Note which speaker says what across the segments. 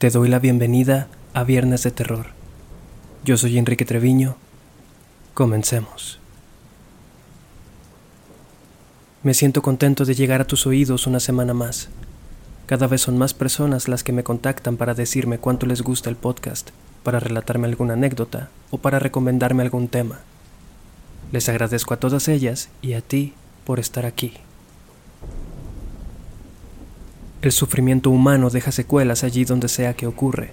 Speaker 1: Te doy la bienvenida a Viernes de Terror. Yo soy Enrique Treviño. Comencemos. Me siento contento de llegar a tus oídos una semana más. Cada vez son más personas las que me contactan para decirme cuánto les gusta el podcast, para relatarme alguna anécdota o para recomendarme algún tema. Les agradezco a todas ellas y a ti por estar aquí. El sufrimiento humano deja secuelas allí donde sea que ocurre.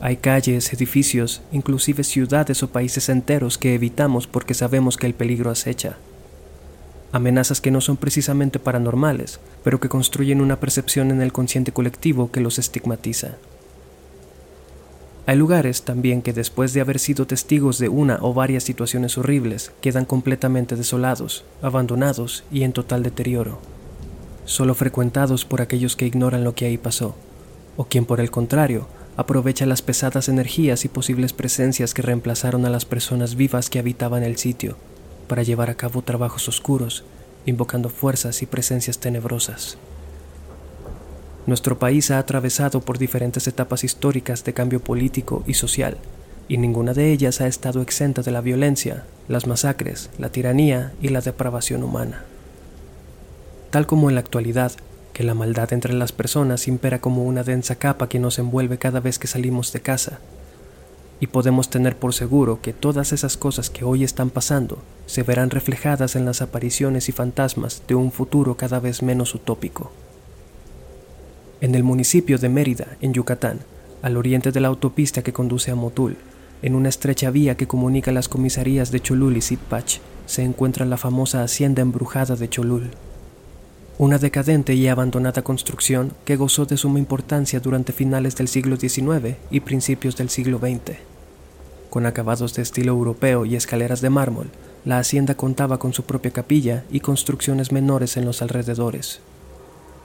Speaker 1: Hay calles, edificios, inclusive ciudades o países enteros que evitamos porque sabemos que el peligro acecha. Amenazas que no son precisamente paranormales, pero que construyen una percepción en el consciente colectivo que los estigmatiza. Hay lugares también que después de haber sido testigos de una o varias situaciones horribles quedan completamente desolados, abandonados y en total deterioro solo frecuentados por aquellos que ignoran lo que ahí pasó, o quien por el contrario aprovecha las pesadas energías y posibles presencias que reemplazaron a las personas vivas que habitaban el sitio para llevar a cabo trabajos oscuros, invocando fuerzas y presencias tenebrosas. Nuestro país ha atravesado por diferentes etapas históricas de cambio político y social, y ninguna de ellas ha estado exenta de la violencia, las masacres, la tiranía y la depravación humana tal como en la actualidad, que la maldad entre las personas impera como una densa capa que nos envuelve cada vez que salimos de casa. Y podemos tener por seguro que todas esas cosas que hoy están pasando se verán reflejadas en las apariciones y fantasmas de un futuro cada vez menos utópico. En el municipio de Mérida, en Yucatán, al oriente de la autopista que conduce a Motul, en una estrecha vía que comunica las comisarías de Cholul y Sitpach, se encuentra la famosa hacienda embrujada de Cholul una decadente y abandonada construcción que gozó de suma importancia durante finales del siglo XIX y principios del siglo XX. Con acabados de estilo europeo y escaleras de mármol, la hacienda contaba con su propia capilla y construcciones menores en los alrededores.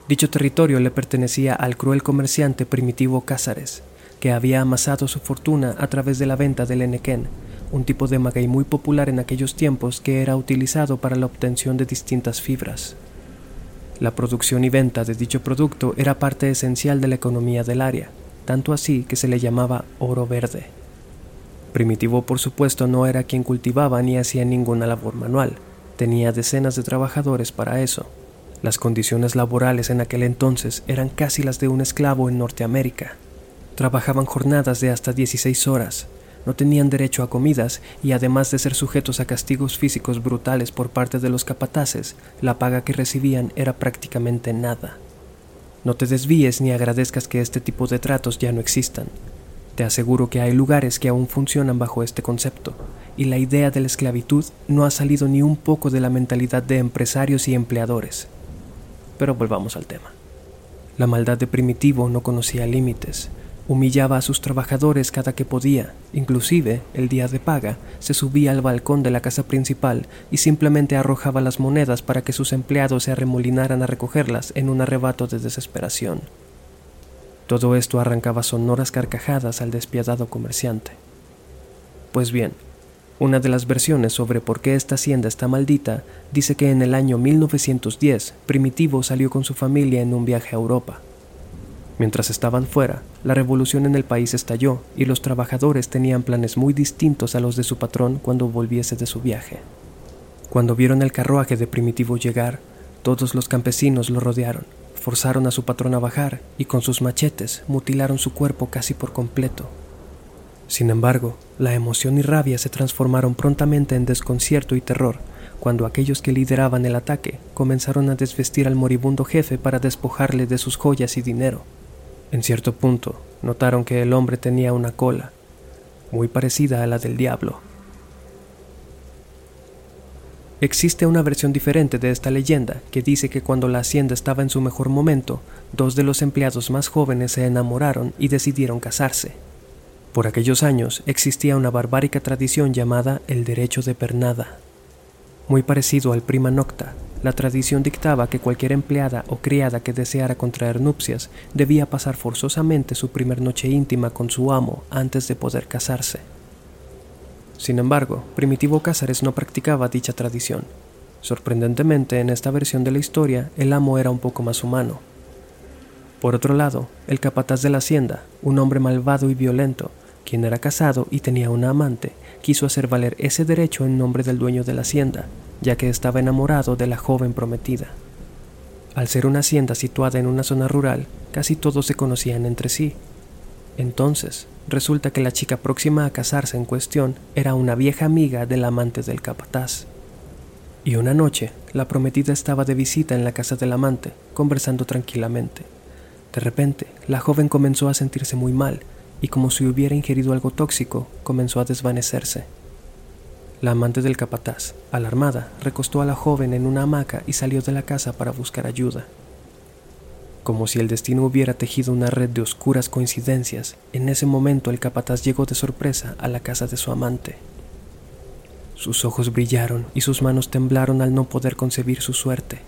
Speaker 1: Dicho territorio le pertenecía al cruel comerciante primitivo Cázares, que había amasado su fortuna a través de la venta del enequén, un tipo de maguey muy popular en aquellos tiempos que era utilizado para la obtención de distintas fibras. La producción y venta de dicho producto era parte esencial de la economía del área, tanto así que se le llamaba oro verde. Primitivo, por supuesto, no era quien cultivaba ni hacía ninguna labor manual, tenía decenas de trabajadores para eso. Las condiciones laborales en aquel entonces eran casi las de un esclavo en Norteamérica. Trabajaban jornadas de hasta 16 horas, no tenían derecho a comidas y además de ser sujetos a castigos físicos brutales por parte de los capataces, la paga que recibían era prácticamente nada. No te desvíes ni agradezcas que este tipo de tratos ya no existan. Te aseguro que hay lugares que aún funcionan bajo este concepto, y la idea de la esclavitud no ha salido ni un poco de la mentalidad de empresarios y empleadores. Pero volvamos al tema. La maldad de Primitivo no conocía límites, Humillaba a sus trabajadores cada que podía, inclusive, el día de paga, se subía al balcón de la casa principal y simplemente arrojaba las monedas para que sus empleados se arremolinaran a recogerlas en un arrebato de desesperación. Todo esto arrancaba sonoras carcajadas al despiadado comerciante. Pues bien, una de las versiones sobre por qué esta hacienda está maldita dice que en el año 1910 Primitivo salió con su familia en un viaje a Europa. Mientras estaban fuera, la revolución en el país estalló y los trabajadores tenían planes muy distintos a los de su patrón cuando volviese de su viaje. Cuando vieron el carruaje de Primitivo llegar, todos los campesinos lo rodearon, forzaron a su patrón a bajar y con sus machetes mutilaron su cuerpo casi por completo. Sin embargo, la emoción y rabia se transformaron prontamente en desconcierto y terror cuando aquellos que lideraban el ataque comenzaron a desvestir al moribundo jefe para despojarle de sus joyas y dinero. En cierto punto, notaron que el hombre tenía una cola, muy parecida a la del diablo. Existe una versión diferente de esta leyenda que dice que cuando la hacienda estaba en su mejor momento, dos de los empleados más jóvenes se enamoraron y decidieron casarse. Por aquellos años existía una barbárica tradición llamada el derecho de pernada, muy parecido al prima nocta, la tradición dictaba que cualquier empleada o criada que deseara contraer nupcias debía pasar forzosamente su primer noche íntima con su amo antes de poder casarse. Sin embargo, Primitivo Cázares no practicaba dicha tradición. Sorprendentemente, en esta versión de la historia, el amo era un poco más humano. Por otro lado, el capataz de la hacienda, un hombre malvado y violento, quien era casado y tenía una amante, quiso hacer valer ese derecho en nombre del dueño de la hacienda, ya que estaba enamorado de la joven prometida. Al ser una hacienda situada en una zona rural, casi todos se conocían entre sí. Entonces, resulta que la chica próxima a casarse en cuestión era una vieja amiga del amante del capataz. Y una noche, la prometida estaba de visita en la casa del amante, conversando tranquilamente. De repente, la joven comenzó a sentirse muy mal y como si hubiera ingerido algo tóxico, comenzó a desvanecerse. La amante del capataz, alarmada, recostó a la joven en una hamaca y salió de la casa para buscar ayuda. Como si el destino hubiera tejido una red de oscuras coincidencias, en ese momento el capataz llegó de sorpresa a la casa de su amante. Sus ojos brillaron y sus manos temblaron al no poder concebir su suerte.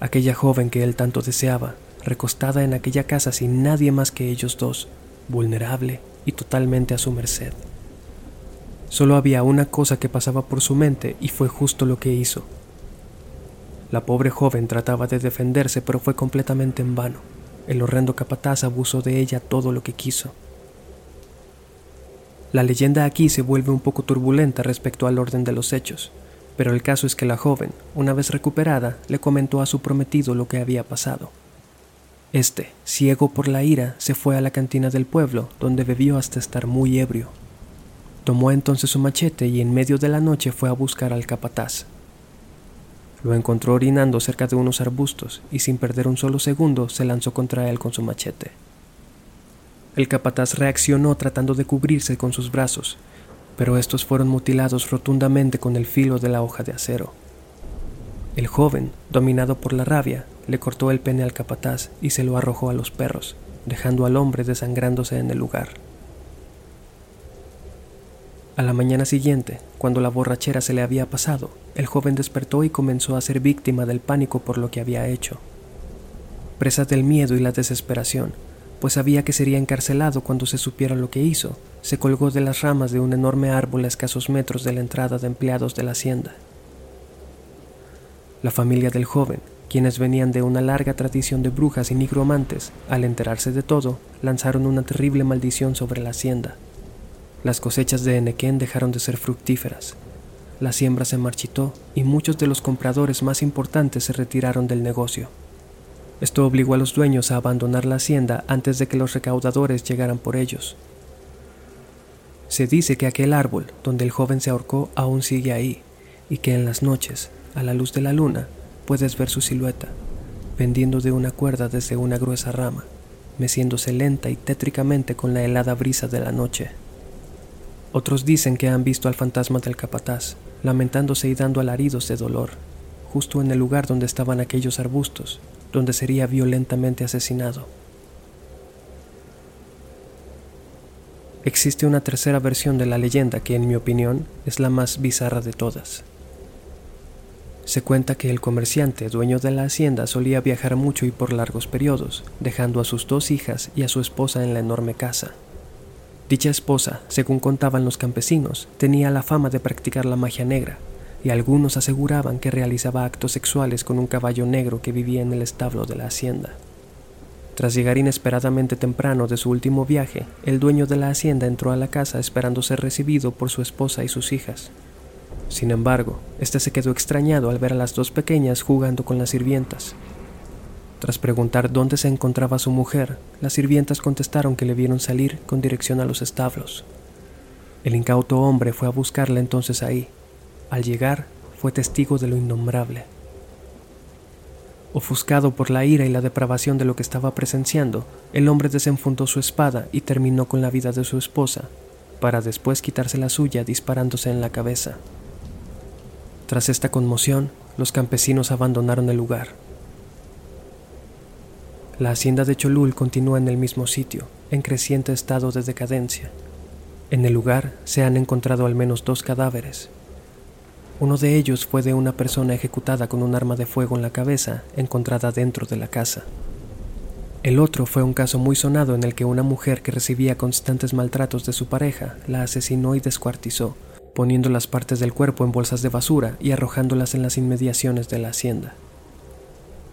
Speaker 1: Aquella joven que él tanto deseaba, recostada en aquella casa sin nadie más que ellos dos, vulnerable y totalmente a su merced. Solo había una cosa que pasaba por su mente y fue justo lo que hizo. La pobre joven trataba de defenderse pero fue completamente en vano. El horrendo capataz abusó de ella todo lo que quiso. La leyenda aquí se vuelve un poco turbulenta respecto al orden de los hechos, pero el caso es que la joven, una vez recuperada, le comentó a su prometido lo que había pasado. Este, ciego por la ira, se fue a la cantina del pueblo, donde bebió hasta estar muy ebrio. Tomó entonces su machete y en medio de la noche fue a buscar al capataz. Lo encontró orinando cerca de unos arbustos y sin perder un solo segundo se lanzó contra él con su machete. El capataz reaccionó tratando de cubrirse con sus brazos, pero estos fueron mutilados rotundamente con el filo de la hoja de acero. El joven, dominado por la rabia, le cortó el pene al capataz y se lo arrojó a los perros, dejando al hombre desangrándose en el lugar. A la mañana siguiente, cuando la borrachera se le había pasado, el joven despertó y comenzó a ser víctima del pánico por lo que había hecho. Presa del miedo y la desesperación, pues sabía que sería encarcelado cuando se supiera lo que hizo, se colgó de las ramas de un enorme árbol a escasos metros de la entrada de empleados de la hacienda. La familia del joven, quienes venían de una larga tradición de brujas y nigromantes, al enterarse de todo, lanzaron una terrible maldición sobre la hacienda. Las cosechas de Enequén dejaron de ser fructíferas. La siembra se marchitó y muchos de los compradores más importantes se retiraron del negocio. Esto obligó a los dueños a abandonar la hacienda antes de que los recaudadores llegaran por ellos. Se dice que aquel árbol donde el joven se ahorcó aún sigue ahí y que en las noches, a la luz de la luna, puedes ver su silueta, pendiendo de una cuerda desde una gruesa rama, meciéndose lenta y tétricamente con la helada brisa de la noche. Otros dicen que han visto al fantasma del capataz, lamentándose y dando alaridos de dolor, justo en el lugar donde estaban aquellos arbustos, donde sería violentamente asesinado. Existe una tercera versión de la leyenda que en mi opinión es la más bizarra de todas. Se cuenta que el comerciante, dueño de la hacienda, solía viajar mucho y por largos periodos, dejando a sus dos hijas y a su esposa en la enorme casa. Dicha esposa, según contaban los campesinos, tenía la fama de practicar la magia negra, y algunos aseguraban que realizaba actos sexuales con un caballo negro que vivía en el establo de la hacienda. Tras llegar inesperadamente temprano de su último viaje, el dueño de la hacienda entró a la casa esperando ser recibido por su esposa y sus hijas. Sin embargo, este se quedó extrañado al ver a las dos pequeñas jugando con las sirvientas. Tras preguntar dónde se encontraba su mujer, las sirvientas contestaron que le vieron salir con dirección a los establos. El incauto hombre fue a buscarla entonces ahí, al llegar, fue testigo de lo innombrable. Ofuscado por la ira y la depravación de lo que estaba presenciando, el hombre desenfundó su espada y terminó con la vida de su esposa, para después quitarse la suya disparándose en la cabeza. Tras esta conmoción, los campesinos abandonaron el lugar. La hacienda de Cholul continúa en el mismo sitio, en creciente estado de decadencia. En el lugar se han encontrado al menos dos cadáveres, uno de ellos fue de una persona ejecutada con un arma de fuego en la cabeza encontrada dentro de la casa. El otro fue un caso muy sonado en el que una mujer que recibía constantes maltratos de su pareja la asesinó y descuartizó, poniendo las partes del cuerpo en bolsas de basura y arrojándolas en las inmediaciones de la hacienda.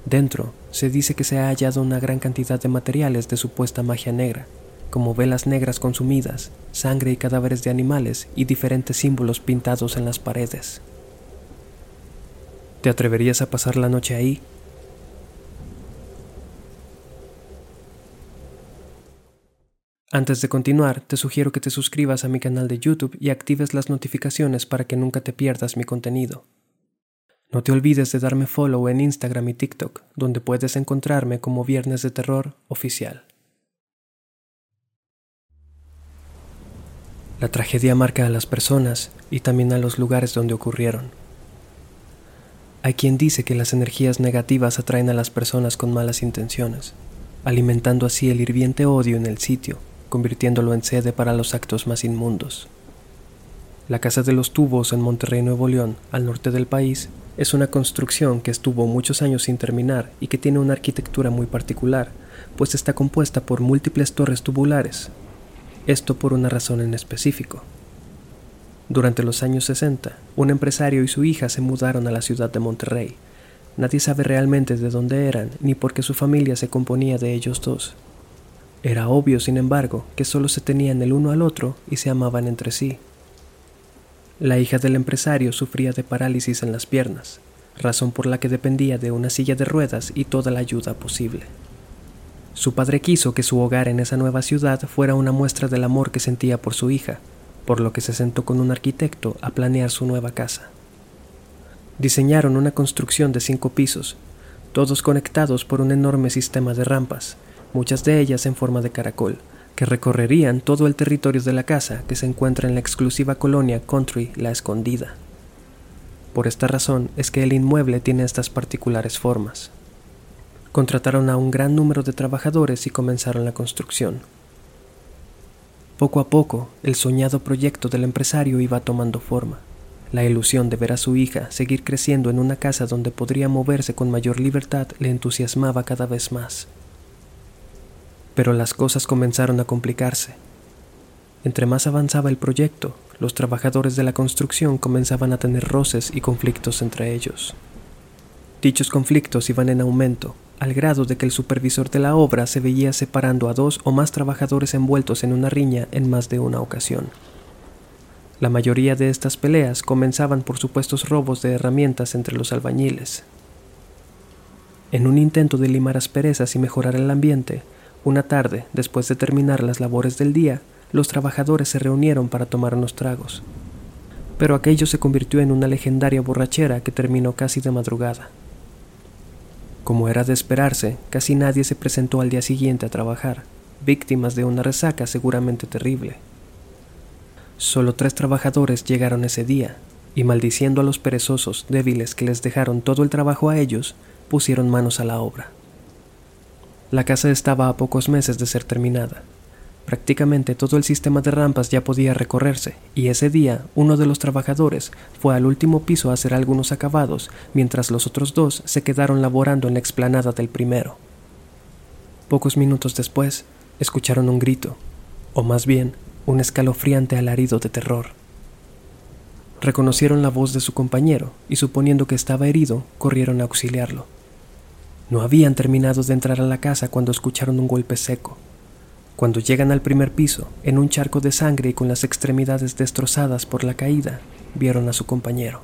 Speaker 1: Dentro se dice que se ha hallado una gran cantidad de materiales de supuesta magia negra, como velas negras consumidas, sangre y cadáveres de animales y diferentes símbolos pintados en las paredes. ¿Te atreverías a pasar la noche ahí? Antes de continuar, te sugiero que te suscribas a mi canal de YouTube y actives las notificaciones para que nunca te pierdas mi contenido. No te olvides de darme follow en Instagram y TikTok, donde puedes encontrarme como Viernes de Terror Oficial. La tragedia marca a las personas y también a los lugares donde ocurrieron. Hay quien dice que las energías negativas atraen a las personas con malas intenciones, alimentando así el hirviente odio en el sitio, convirtiéndolo en sede para los actos más inmundos. La Casa de los Tubos en Monterrey, Nuevo León, al norte del país, es una construcción que estuvo muchos años sin terminar y que tiene una arquitectura muy particular, pues está compuesta por múltiples torres tubulares. Esto por una razón en específico. Durante los años 60, un empresario y su hija se mudaron a la ciudad de Monterrey. Nadie sabe realmente de dónde eran ni por qué su familia se componía de ellos dos. Era obvio, sin embargo, que solo se tenían el uno al otro y se amaban entre sí. La hija del empresario sufría de parálisis en las piernas, razón por la que dependía de una silla de ruedas y toda la ayuda posible. Su padre quiso que su hogar en esa nueva ciudad fuera una muestra del amor que sentía por su hija, por lo que se sentó con un arquitecto a planear su nueva casa. Diseñaron una construcción de cinco pisos, todos conectados por un enorme sistema de rampas, muchas de ellas en forma de caracol, que recorrerían todo el territorio de la casa que se encuentra en la exclusiva colonia Country La Escondida. Por esta razón es que el inmueble tiene estas particulares formas. Contrataron a un gran número de trabajadores y comenzaron la construcción. Poco a poco, el soñado proyecto del empresario iba tomando forma. La ilusión de ver a su hija seguir creciendo en una casa donde podría moverse con mayor libertad le entusiasmaba cada vez más pero las cosas comenzaron a complicarse. Entre más avanzaba el proyecto, los trabajadores de la construcción comenzaban a tener roces y conflictos entre ellos. Dichos conflictos iban en aumento, al grado de que el supervisor de la obra se veía separando a dos o más trabajadores envueltos en una riña en más de una ocasión. La mayoría de estas peleas comenzaban por supuestos robos de herramientas entre los albañiles. En un intento de limar asperezas y mejorar el ambiente, una tarde, después de terminar las labores del día, los trabajadores se reunieron para tomar unos tragos. Pero aquello se convirtió en una legendaria borrachera que terminó casi de madrugada. Como era de esperarse, casi nadie se presentó al día siguiente a trabajar, víctimas de una resaca seguramente terrible. Solo tres trabajadores llegaron ese día, y maldiciendo a los perezosos débiles que les dejaron todo el trabajo a ellos, pusieron manos a la obra. La casa estaba a pocos meses de ser terminada. Prácticamente todo el sistema de rampas ya podía recorrerse, y ese día uno de los trabajadores fue al último piso a hacer algunos acabados, mientras los otros dos se quedaron laborando en la explanada del primero. Pocos minutos después, escucharon un grito, o más bien, un escalofriante alarido de terror. Reconocieron la voz de su compañero y suponiendo que estaba herido, corrieron a auxiliarlo. No habían terminado de entrar a la casa cuando escucharon un golpe seco. Cuando llegan al primer piso, en un charco de sangre y con las extremidades destrozadas por la caída, vieron a su compañero.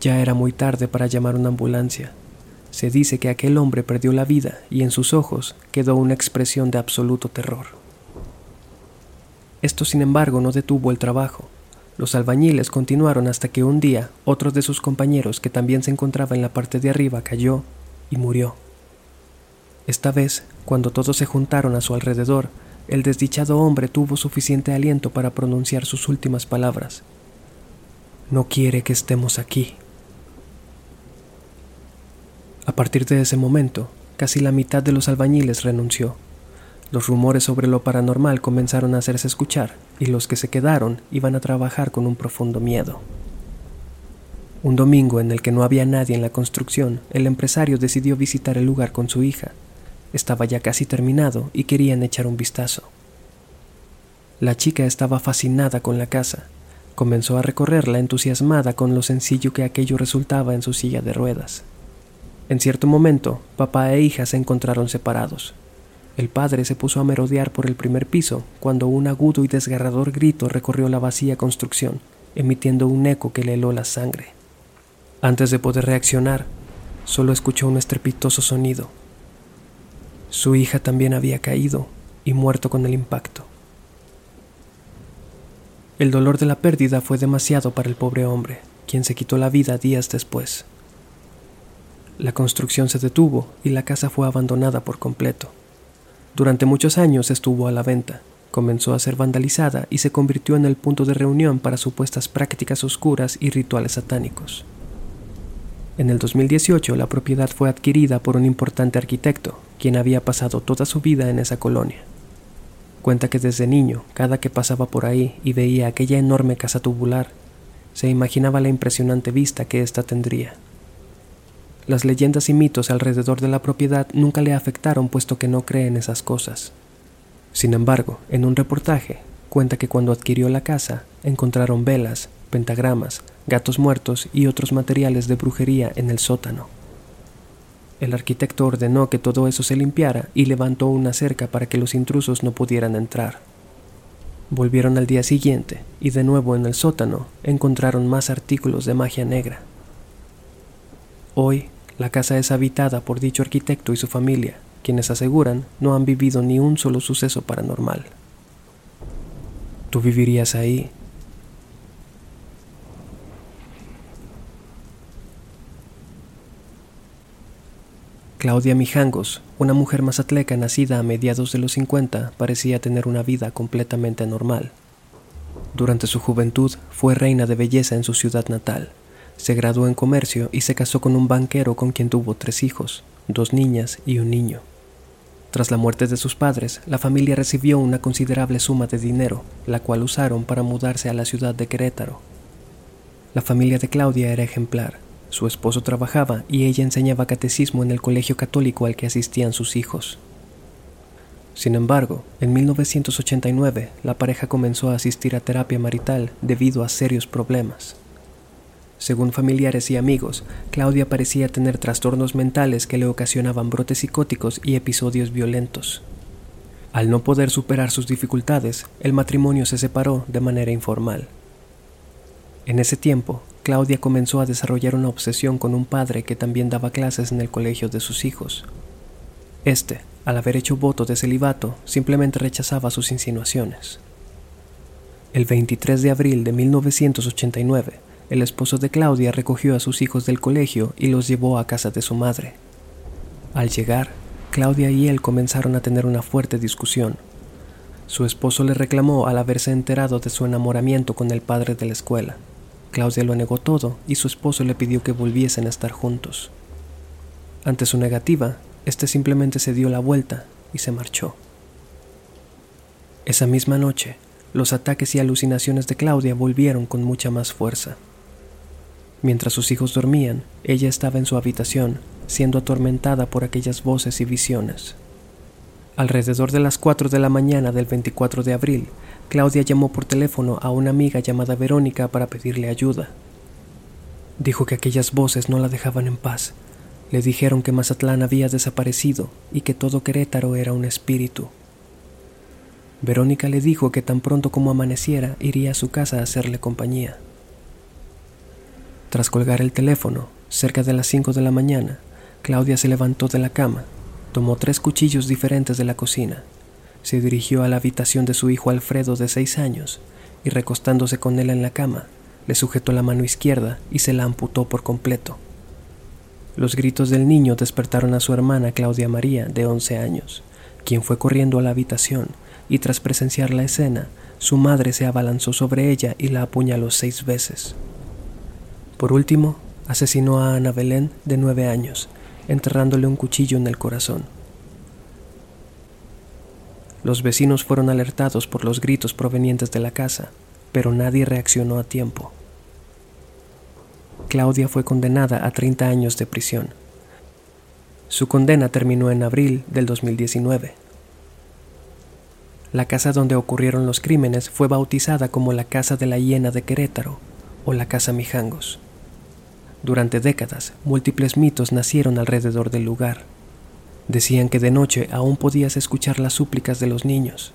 Speaker 1: Ya era muy tarde para llamar una ambulancia. Se dice que aquel hombre perdió la vida y en sus ojos quedó una expresión de absoluto terror. Esto, sin embargo, no detuvo el trabajo. Los albañiles continuaron hasta que un día otro de sus compañeros que también se encontraba en la parte de arriba cayó y murió. Esta vez, cuando todos se juntaron a su alrededor, el desdichado hombre tuvo suficiente aliento para pronunciar sus últimas palabras. No quiere que estemos aquí. A partir de ese momento, casi la mitad de los albañiles renunció. Los rumores sobre lo paranormal comenzaron a hacerse escuchar y los que se quedaron iban a trabajar con un profundo miedo. Un domingo en el que no había nadie en la construcción, el empresario decidió visitar el lugar con su hija. Estaba ya casi terminado y querían echar un vistazo. La chica estaba fascinada con la casa. Comenzó a recorrerla entusiasmada con lo sencillo que aquello resultaba en su silla de ruedas. En cierto momento, papá e hija se encontraron separados. El padre se puso a merodear por el primer piso cuando un agudo y desgarrador grito recorrió la vacía construcción, emitiendo un eco que le heló la sangre. Antes de poder reaccionar, solo escuchó un estrepitoso sonido. Su hija también había caído y muerto con el impacto. El dolor de la pérdida fue demasiado para el pobre hombre, quien se quitó la vida días después. La construcción se detuvo y la casa fue abandonada por completo. Durante muchos años estuvo a la venta, comenzó a ser vandalizada y se convirtió en el punto de reunión para supuestas prácticas oscuras y rituales satánicos. En el 2018 la propiedad fue adquirida por un importante arquitecto, quien había pasado toda su vida en esa colonia. Cuenta que desde niño, cada que pasaba por ahí y veía aquella enorme casa tubular, se imaginaba la impresionante vista que ésta tendría. Las leyendas y mitos alrededor de la propiedad nunca le afectaron puesto que no cree en esas cosas. Sin embargo, en un reportaje, cuenta que cuando adquirió la casa, encontraron velas, pentagramas, gatos muertos y otros materiales de brujería en el sótano. El arquitecto ordenó que todo eso se limpiara y levantó una cerca para que los intrusos no pudieran entrar. Volvieron al día siguiente y de nuevo en el sótano encontraron más artículos de magia negra. Hoy, la casa es habitada por dicho arquitecto y su familia, quienes aseguran no han vivido ni un solo suceso paranormal. ¿Tú vivirías ahí Claudia Mijangos, una mujer mazatleca nacida a mediados de los 50, parecía tener una vida completamente normal. Durante su juventud fue reina de belleza en su ciudad natal. Se graduó en comercio y se casó con un banquero con quien tuvo tres hijos, dos niñas y un niño. Tras la muerte de sus padres, la familia recibió una considerable suma de dinero, la cual usaron para mudarse a la ciudad de Querétaro. La familia de Claudia era ejemplar, su esposo trabajaba y ella enseñaba catecismo en el colegio católico al que asistían sus hijos. Sin embargo, en 1989 la pareja comenzó a asistir a terapia marital debido a serios problemas. Según familiares y amigos, Claudia parecía tener trastornos mentales que le ocasionaban brotes psicóticos y episodios violentos. Al no poder superar sus dificultades, el matrimonio se separó de manera informal. En ese tiempo, Claudia comenzó a desarrollar una obsesión con un padre que también daba clases en el colegio de sus hijos. Este, al haber hecho voto de celibato, simplemente rechazaba sus insinuaciones. El 23 de abril de 1989, el esposo de Claudia recogió a sus hijos del colegio y los llevó a casa de su madre. Al llegar, Claudia y él comenzaron a tener una fuerte discusión. Su esposo le reclamó al haberse enterado de su enamoramiento con el padre de la escuela. Claudia lo negó todo y su esposo le pidió que volviesen a estar juntos. Ante su negativa, este simplemente se dio la vuelta y se marchó. Esa misma noche, los ataques y alucinaciones de Claudia volvieron con mucha más fuerza. Mientras sus hijos dormían, ella estaba en su habitación, siendo atormentada por aquellas voces y visiones. Alrededor de las 4 de la mañana del 24 de abril, Claudia llamó por teléfono a una amiga llamada Verónica para pedirle ayuda. Dijo que aquellas voces no la dejaban en paz. Le dijeron que Mazatlán había desaparecido y que todo Querétaro era un espíritu. Verónica le dijo que tan pronto como amaneciera iría a su casa a hacerle compañía. Tras colgar el teléfono, cerca de las 5 de la mañana, Claudia se levantó de la cama, tomó tres cuchillos diferentes de la cocina se dirigió a la habitación de su hijo Alfredo de seis años y recostándose con él en la cama, le sujetó la mano izquierda y se la amputó por completo. Los gritos del niño despertaron a su hermana Claudia María, de once años, quien fue corriendo a la habitación y tras presenciar la escena, su madre se abalanzó sobre ella y la apuñaló seis veces. Por último, asesinó a Ana Belén, de nueve años, enterrándole un cuchillo en el corazón. Los vecinos fueron alertados por los gritos provenientes de la casa, pero nadie reaccionó a tiempo. Claudia fue condenada a 30 años de prisión. Su condena terminó en abril del 2019. La casa donde ocurrieron los crímenes fue bautizada como la Casa de la Hiena de Querétaro o la Casa Mijangos. Durante décadas, múltiples mitos nacieron alrededor del lugar. Decían que de noche aún podías escuchar las súplicas de los niños.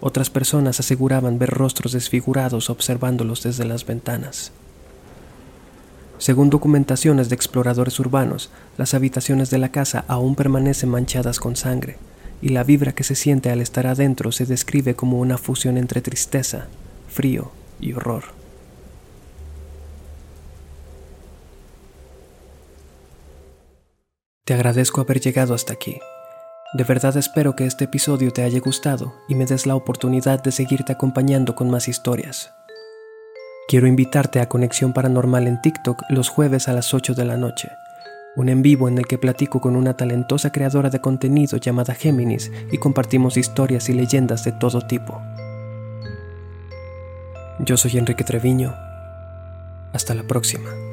Speaker 1: Otras personas aseguraban ver rostros desfigurados observándolos desde las ventanas. Según documentaciones de exploradores urbanos, las habitaciones de la casa aún permanecen manchadas con sangre, y la vibra que se siente al estar adentro se describe como una fusión entre tristeza, frío y horror. Te agradezco haber llegado hasta aquí. De verdad espero que este episodio te haya gustado y me des la oportunidad de seguirte acompañando con más historias. Quiero invitarte a Conexión Paranormal en TikTok los jueves a las 8 de la noche, un en vivo en el que platico con una talentosa creadora de contenido llamada Géminis y compartimos historias y leyendas de todo tipo. Yo soy Enrique Treviño. Hasta la próxima.